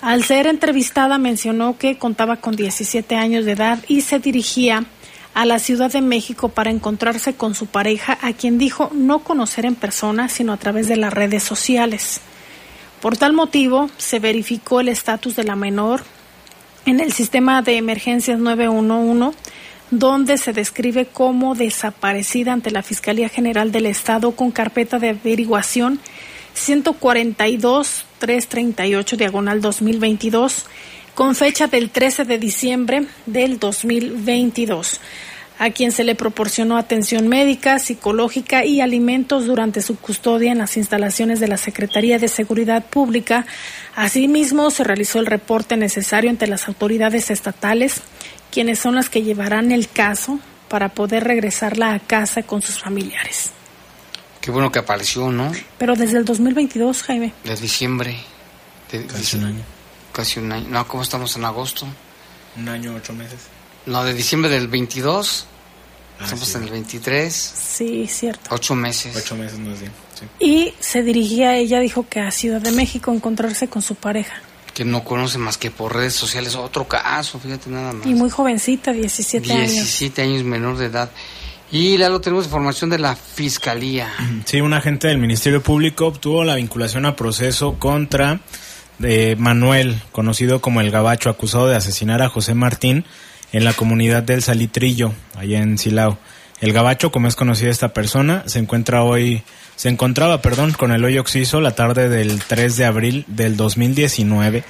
Al ser entrevistada mencionó que contaba con 17 años de edad y se dirigía a la Ciudad de México para encontrarse con su pareja, a quien dijo no conocer en persona, sino a través de las redes sociales. Por tal motivo, se verificó el estatus de la menor en el sistema de emergencias 911, donde se describe como desaparecida ante la Fiscalía General del Estado con carpeta de averiguación 142-338 diagonal 2022 con fecha del 13 de diciembre del 2022 a quien se le proporcionó atención médica, psicológica y alimentos durante su custodia en las instalaciones de la Secretaría de Seguridad Pública. Asimismo, se realizó el reporte necesario ante las autoridades estatales, quienes son las que llevarán el caso para poder regresarla a casa con sus familiares. Qué bueno que apareció, ¿no? Pero desde el 2022, Jaime. De diciembre. casi un año. Casi un año. No, ¿cómo estamos en agosto? Un año, ocho meses. No, de diciembre del 22. Ah, Estamos en el 23. Sí, cierto. Ocho meses. Ocho meses más bien. Y se dirigía, ella dijo que a Ciudad de México encontrarse con su pareja. Que no conoce más que por redes sociales. Otro caso, fíjate nada más. Y muy jovencita, 17, años. 17 años menor de edad. Y luego tenemos información de la Fiscalía. <clears throat> Sí, un agente del Ministerio Público obtuvo la vinculación a proceso contra de Manuel, conocido como el Gabacho, acusado de asesinar a José Martín en la comunidad del Salitrillo, allá en Silao. El gabacho, como es conocida esta persona, se encuentra hoy, se encontraba, perdón, con el hoyo oxiso la tarde del 3 de abril del 2019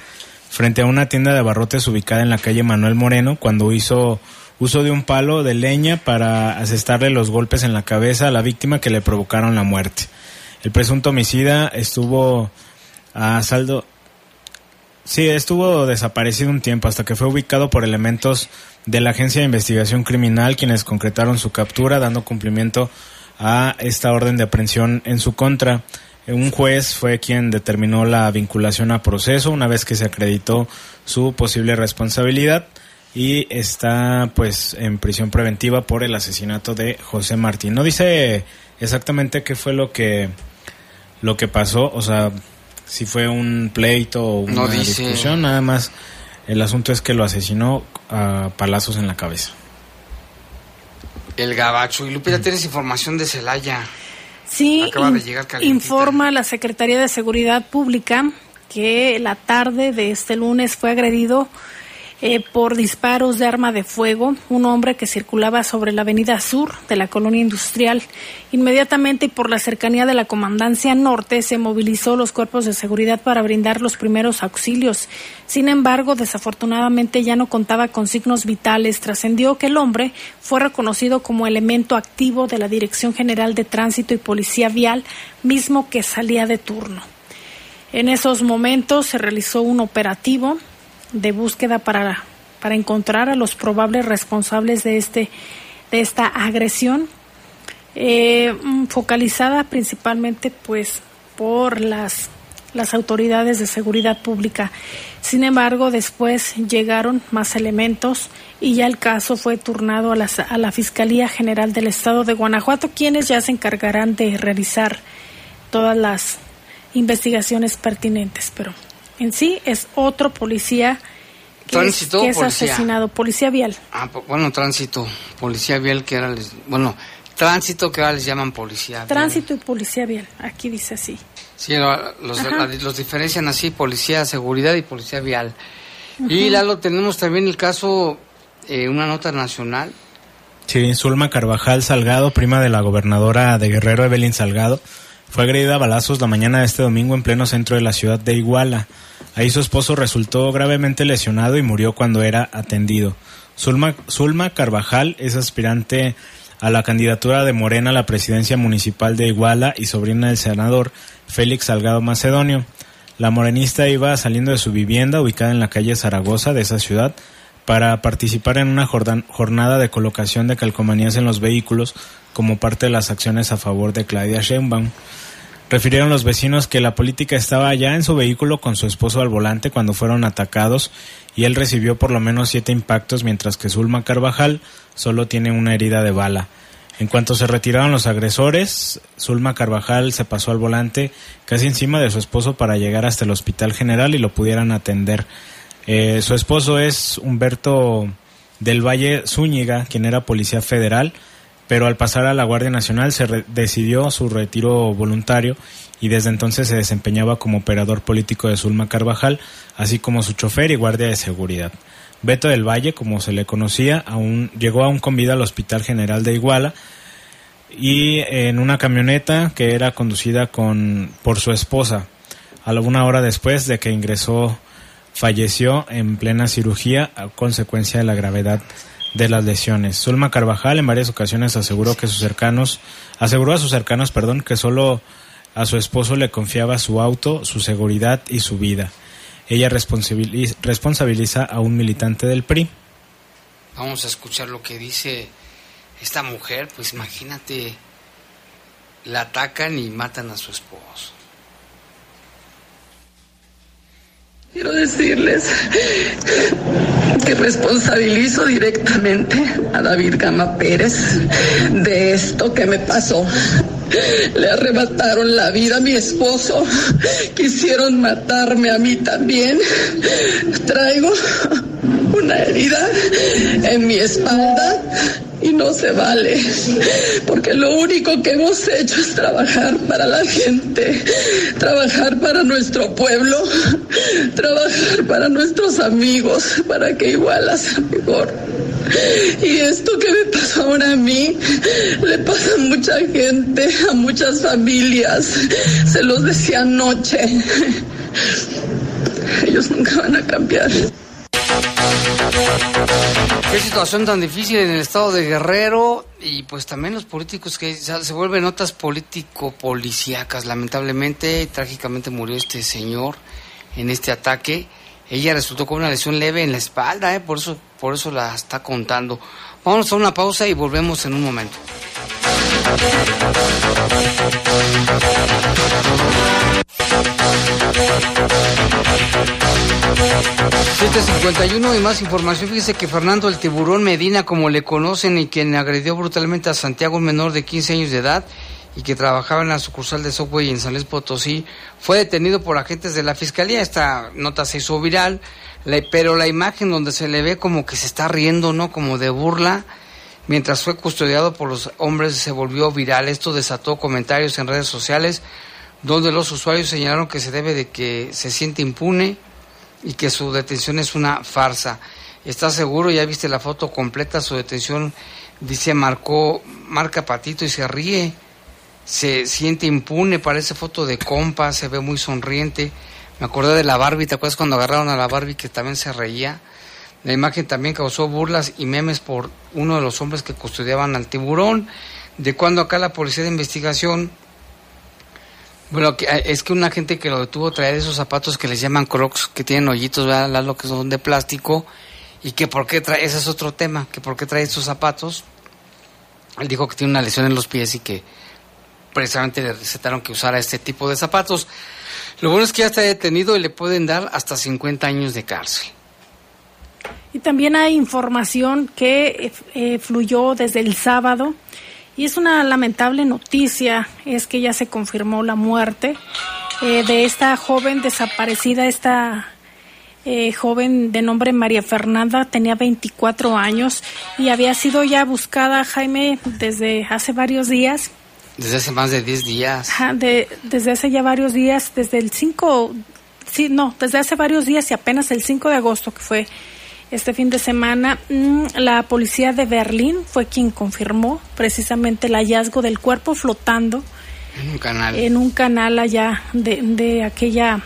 frente a una tienda de abarrotes ubicada en la calle Manuel Moreno cuando hizo uso de un palo de leña para asestarle los golpes en la cabeza a la víctima que le provocaron la muerte. El presunto homicida estuvo a saldo Sí, estuvo desaparecido un tiempo hasta que fue ubicado por elementos de la Agencia de Investigación Criminal quienes concretaron su captura dando cumplimiento a esta orden de aprehensión en su contra. Un juez fue quien determinó la vinculación a proceso una vez que se acreditó su posible responsabilidad y está pues en prisión preventiva por el asesinato de José Martín. No dice exactamente qué fue lo que lo que pasó, o sea, si fue un pleito o una discusión, nada más el asunto es que lo asesinó a palazos en la cabeza. El gabacho. Y Lupita, tienes información de Celaya. Sí, informa la Secretaría de Seguridad Pública que la tarde de este lunes fue agredido eh, por disparos de arma de fuego, un hombre que circulaba sobre la avenida sur de la colonia industrial. Inmediatamente y por la cercanía de la comandancia norte se movilizó los cuerpos de seguridad para brindar los primeros auxilios. Sin embargo, desafortunadamente ya no contaba con signos vitales. Trascendió que el hombre fue reconocido como elemento activo de la Dirección General de Tránsito y Policía Vial, mismo que salía de turno. En esos momentos se realizó un operativo de búsqueda para, para encontrar a los probables responsables de, este, de esta agresión, eh, focalizada principalmente pues por las, las autoridades de seguridad pública. Sin embargo, después llegaron más elementos y ya el caso fue turnado a la, a la Fiscalía General del Estado de Guanajuato, quienes ya se encargarán de revisar todas las investigaciones pertinentes. Pero en sí es otro policía que, ¿Tránsito es, que es policía? asesinado, policía vial. Ah, bueno, tránsito, policía vial que ahora les, bueno, tránsito que ahora les llaman policía. vial. Tránsito y policía vial, aquí dice así. Sí, lo- los, Ajá. los diferencian así, policía seguridad y policía vial. Y Lalo, tenemos también el caso, eh, una nota nacional, Sí, Zulma Carvajal Salgado, prima de la gobernadora de Guerrero Evelyn Salgado, fue agredida a balazos la mañana de este domingo en pleno centro de la ciudad de Iguala. Ahí su esposo resultó gravemente lesionado y murió cuando era atendido. Zulma, Zulma Carvajal es aspirante a la candidatura de Morena a la presidencia municipal de Iguala y sobrina del senador Félix Salgado Macedonio. La morenista iba saliendo de su vivienda ubicada en la calle Zaragoza de esa ciudad para participar en una jornada de colocación de calcomanías en los vehículos como parte de las acciones a favor de Claudia Sheinbaum. Refirieron los vecinos que la política estaba ya en su vehículo con su esposo al volante cuando fueron atacados y él recibió por lo menos siete impactos mientras que Zulma Carvajal solo tiene una herida de bala. En cuanto se retiraron los agresores, Zulma Carvajal se pasó al volante casi encima de su esposo para llegar hasta el hospital general y lo pudieran atender. Eh, su esposo es Humberto del Valle Zúñiga, quien era policía federal, pero al pasar a la Guardia Nacional se decidió su retiro voluntario y desde entonces se desempeñaba como operador político de Zulma Carvajal, así como su chofer y guardia de seguridad. Beto del Valle, como se le conocía, aún llegó aún con vida al Hospital General de Iguala y en una camioneta que era conducida con por su esposa. A hora después de que ingresó, falleció en plena cirugía a consecuencia de la gravedad de las lesiones. Zulma Carvajal en varias ocasiones aseguró que sus cercanos, aseguró a sus cercanos, perdón, que solo a su esposo le confiaba su auto, su seguridad y su vida. Ella responsabili- responsabiliza a un militante del PRI. vamos a escuchar lo que dice esta mujer, pues imagínate, la atacan y matan a su esposo. Quiero decirles que responsabilizo directamente a David Gama Pérez de esto que me pasó. Le arrebataron la vida a mi esposo, quisieron matarme a mí también. Traigo una herida en mi espalda y no se vale, porque lo único que hemos hecho es trabajar para la gente, trabajar para nuestro pueblo, trabajar para nuestros amigos, para que Iguala sea mejor. Y esto que me pasó ahora a mí, le pasa a mucha gente, a muchas familias. Se los decía anoche. Ellos nunca van a cambiar. Qué situación tan difícil en el estado de Guerrero y pues también los políticos que se vuelven notas político-policíacas. Lamentablemente, trágicamente murió este señor en este ataque. Ella resultó con una lesión leve en la espalda, ¿eh? por, eso, por eso la está contando. Vamos a una pausa y volvemos en un momento. 751 y más información. Fíjese que Fernando el Tiburón Medina, como le conocen y quien agredió brutalmente a Santiago, un menor de 15 años de edad y que trabajaba en la sucursal de Subway en San Luis Potosí, fue detenido por agentes de la fiscalía. Esta nota se hizo viral, pero la imagen donde se le ve como que se está riendo, ¿no? Como de burla, mientras fue custodiado por los hombres se volvió viral. Esto desató comentarios en redes sociales donde los usuarios señalaron que se debe de que se siente impune y que su detención es una farsa. ¿Estás seguro? ¿Ya viste la foto completa? Su detención, dice, marcó, marca patito y se ríe. Se siente impune, parece foto de compa, se ve muy sonriente. Me acordé de la Barbie, ¿te acuerdas cuando agarraron a la Barbie que también se reía? La imagen también causó burlas y memes por uno de los hombres que custodiaban al tiburón. De cuando acá la policía de investigación bueno, eh, es que una gente que lo detuvo traer esos zapatos que les llaman crocs, que tienen hoyitos, ¿verdad? Lo que son de plástico, y que por qué trae, ese es otro tema, que por qué trae esos zapatos. Él dijo que tiene una lesión en los pies y que precisamente le recetaron que usara este tipo de zapatos. Lo bueno es que ya está detenido y le pueden dar hasta 50 años de cárcel. Y también hay información que eh, eh, fluyó desde el sábado y es una lamentable noticia, es que ya se confirmó la muerte eh, de esta joven desaparecida, esta eh, joven de nombre María Fernanda, tenía 24 años y había sido ya buscada, Jaime, desde hace varios días. Desde hace más de 10 días. de, desde hace ya varios días, desde el 5, sí, no, desde hace varios días y apenas el 5 de agosto que fue este fin de semana, mm, la policía de Berlín fue quien confirmó precisamente el hallazgo del cuerpo flotando en un canal, en un canal allá de, de aquella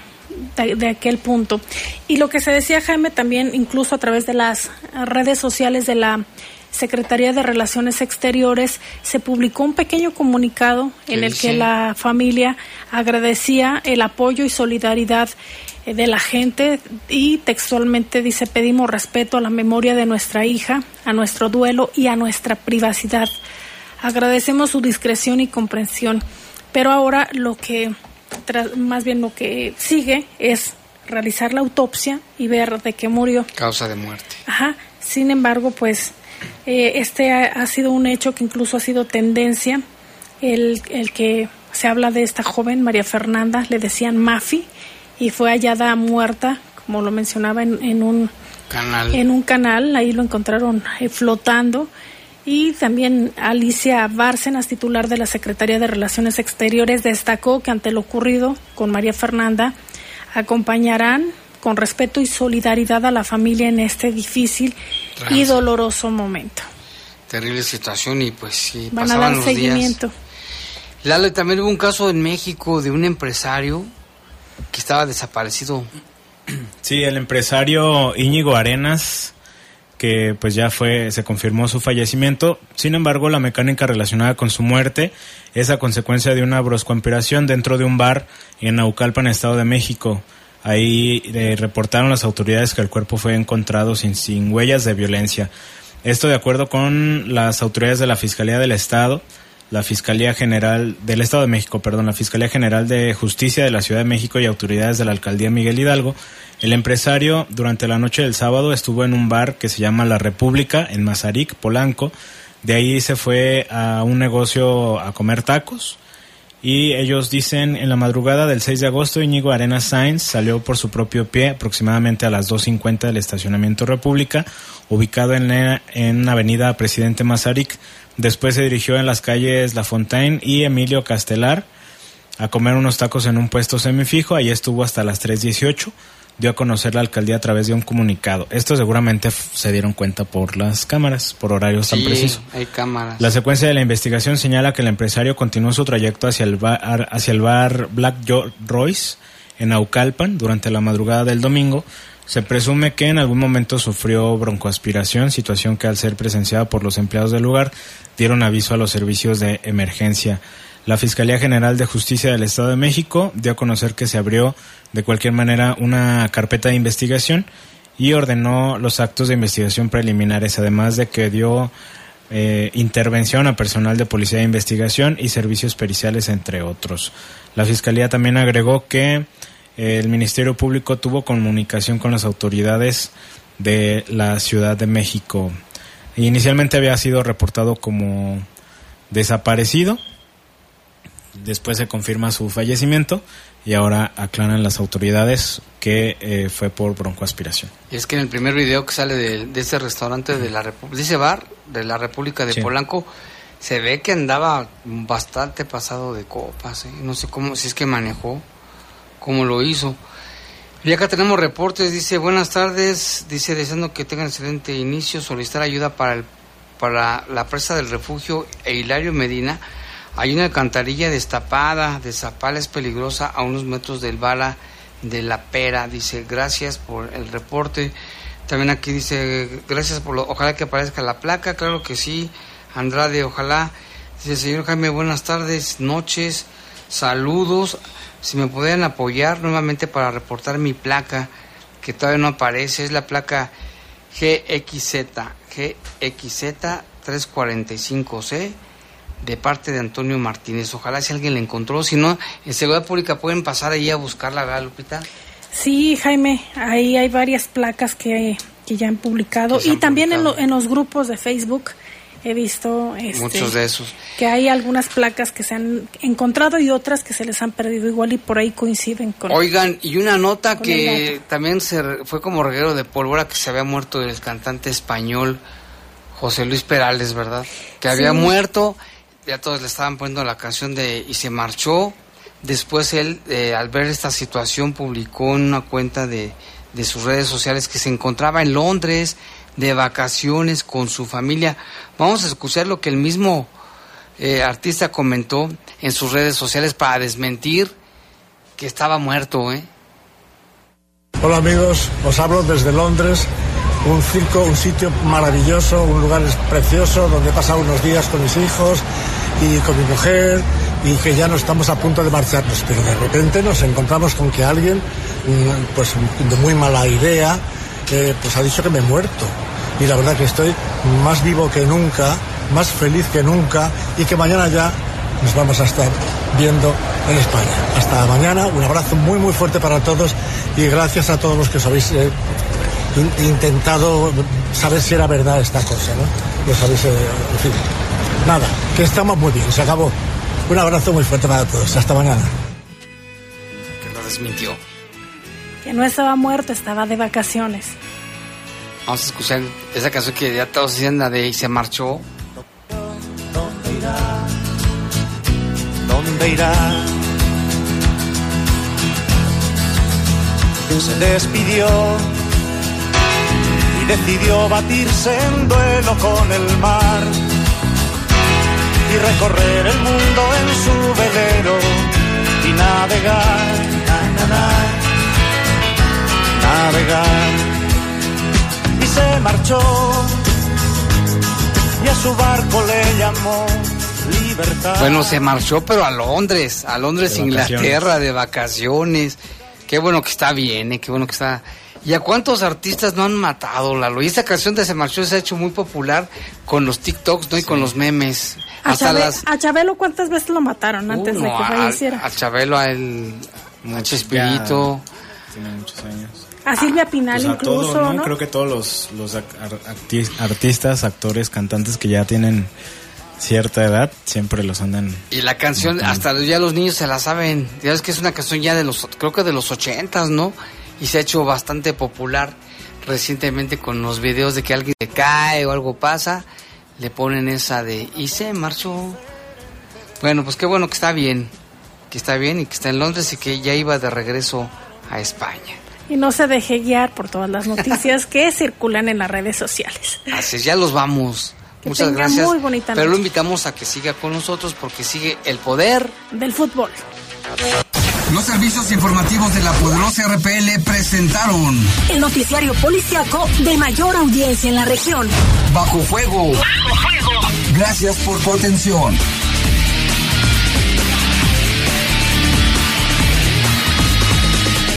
de, aquel punto. Y lo que se decía Jaime también, incluso a través de las redes sociales de la Secretaría de Relaciones Exteriores, se publicó un pequeño comunicado en el que la familia agradecía el apoyo y solidaridad de la gente y textualmente dice pedimos respeto a la memoria de nuestra hija, a nuestro duelo y a nuestra privacidad. Agradecemos su discreción y comprensión, pero ahora lo que más bien lo que sigue es realizar la autopsia y ver de qué murió. Causa de muerte. Ajá. Sin embargo, pues eh, este ha, sido un hecho que incluso ha sido tendencia. El, el que se habla de esta joven, María Fernanda, le decían Mafi, y fue hallada muerta, como lo mencionaba, en, un canal. En un canal, ahí lo encontraron eh, flotando. Y también Alicia Bárcenas, titular de la Secretaría de Relaciones Exteriores, destacó que ante lo ocurrido con María Fernanda, acompañarán con respeto y solidaridad a la familia en este difícil y doloroso momento. Terrible situación y pues sí, van a dar seguimiento. Lalo, también hubo un caso en México de un empresario que estaba desaparecido. Sí, el empresario Íñigo Arenas, que pues ya fue, se confirmó su fallecimiento. Sin embargo, la mecánica relacionada con su muerte es a consecuencia de una broscoaspiración dentro de un bar en Naucalpan, Estado de México. Ahí eh, reportaron las autoridades que el cuerpo fue encontrado sin, sin huellas de violencia. Esto de acuerdo con las autoridades de la Fiscalía del Estado la Fiscalía General del Estado de México, perdón, la Fiscalía General de Justicia de la Ciudad de México y autoridades de la Alcaldía Miguel Hidalgo, el empresario durante la noche del sábado estuvo en un bar que se llama La República en Mazarik, Polanco. De ahí se fue a un negocio a comer tacos. Y ellos dicen, en la madrugada del 6 de agosto, Íñigo Arenas Sainz salió por su propio pie aproximadamente a las 2.50 del estacionamiento República, ubicado en, la, en Avenida Presidente Mazarik, Después se dirigió en las calles La Fontaine y Emilio Castelar a comer unos tacos en un puesto semifijo. Allí estuvo hasta las 3.18. Dio a conocer la alcaldía a través de un comunicado. Esto seguramente se dieron cuenta por las cámaras, por horarios tan precisos. Hay cámaras. La secuencia de la investigación señala que el empresario continuó su trayecto hacia el bar, hacia el bar Black Royce en Aucalpan durante la madrugada del domingo se presume que en algún momento sufrió broncoaspiración, situación que al ser presenciada por los empleados del lugar dieron aviso a los servicios de emergencia. La Fiscalía General de Justicia del Estado de México dio a conocer que se abrió de cualquier manera una carpeta de investigación y ordenó los actos de investigación preliminares, además de que dio eh, intervención a personal de policía de investigación y servicios periciales, entre otros. La Fiscalía también agregó que el Ministerio Público tuvo comunicación con las autoridades de la Ciudad de México. Inicialmente había sido reportado como desaparecido, después se confirma su fallecimiento y ahora aclaran las autoridades que eh, fue por broncoaspiración. Es que en el primer video que sale de, ese restaurante de la de ese bar de la República de Polanco, se ve que andaba bastante pasado de copas, ¿eh? no sé cómo, si es que manejó cómo lo hizo. Y acá tenemos reportes, dice, buenas tardes, dice, deseando que tengan excelente inicio, solicitar ayuda para, el, para la presa del refugio e Hilario Medina. Hay una alcantarilla destapada de Zapala, es peligrosa a unos metros del bala de la pera. Dice, gracias por el reporte. También aquí dice, gracias por lo, ojalá que aparezca la placa, claro que sí. Andrade, ojalá. Dice, señor Jaime, buenas tardes, noches, saludos si me pudieran apoyar nuevamente para reportar mi placa, que todavía no aparece, es la placa GXZ, GXZ 345C, de parte de Antonio Martínez. Ojalá si alguien la encontró, si no, en Seguridad Pública pueden pasar ahí a buscarla, ¿verdad, Lupita? Sí, Jaime, ahí hay varias placas que, que ya han publicado y también en, en los grupos de Facebook he visto este, muchos de esos. que hay algunas placas que se han encontrado y otras que se les han perdido igual y por ahí coinciden con oigan y una nota que también se fue como reguero de pólvora que se había muerto el cantante español José Luis Perales verdad que había muerto ya todos le estaban poniendo la canción de y se marchó. Después él eh, al ver esta situación publicó en una cuenta de de sus redes sociales que se encontraba en Londres de vacaciones con su familia. Vamos a escuchar lo que el mismo eh, artista comentó en sus redes sociales para desmentir que estaba muerto. ¿eh? Hola amigos, os hablo desde Londres, un circo, un sitio maravilloso, un lugar precioso donde he pasado unos días con mis hijos y con mi mujer y que ya no estamos a punto de marcharnos, pero de repente nos encontramos con que alguien, mm, pues de muy mala idea, eh, pues ha dicho que me he muerto. Y la verdad que estoy más vivo que nunca, más feliz que nunca y que mañana ya nos vamos a estar viendo en España. Hasta mañana, un abrazo muy muy fuerte para todos y gracias a todos los que os habéis eh, intentado saber si era verdad esta cosa, ¿no? Los habéis, eh, en fin, nada, que estamos muy bien, se acabó. Un abrazo muy fuerte para todos, hasta mañana. Que lo desmintió. Que no estaba muerto, estaba de vacaciones. Vamos a escuchar esa canción que ya todos dicen la de y se marchó. ¿Dónde irá? ¿Dónde irá? Se despidió y decidió batirse en duelo con el mar y recorrer el mundo en su velero y navegar, na, na, na, navegar se marchó y a su barco le llamó libertad. Bueno, se marchó pero a Londres, a Londres, de Inglaterra, de vacaciones. Qué bueno que está bien, ¿eh? qué bueno que está... ¿Y a cuántos artistas no han matado, Lalo? Y esa canción de Se Marchó se ha hecho muy popular con los TikToks, ¿no? Y con los memes. A, Chabe las... a, Chabelo, ¿cuántas veces lo mataron antes uh, no, de que falleciera? A, a Chabelo, a el Mucho Espíritu. Tiene muchos años. A Silvia Pinal pues incluso, todo, ¿no? ¿no? Creo que todos los, los artistas, actores, cantantes que ya tienen cierta edad siempre los andan. Y la canción, matando. hasta ya los niños se la saben. Ya ves que es una canción ya de los, creo que de los ochentas, ¿no? Y se ha hecho bastante popular recientemente con los videos de que alguien se cae o algo pasa. Le ponen esa de y se marchó. Bueno, pues qué bueno que está bien. Que está bien y que está en Londres y que ya iba de regreso a España. Y no se deje guiar por todas las noticias que <laughs> circulan en las redes sociales. Así es, ya los vamos. Que Muchas tenga gracias. muy bonita Pero lo invitamos a que siga con nosotros porque sigue el poder. Del fútbol. Los servicios informativos de la poderosa RPL presentaron El noticiario policiaco de mayor audiencia en la región. Bajo Fuego. Gracias por tu atención.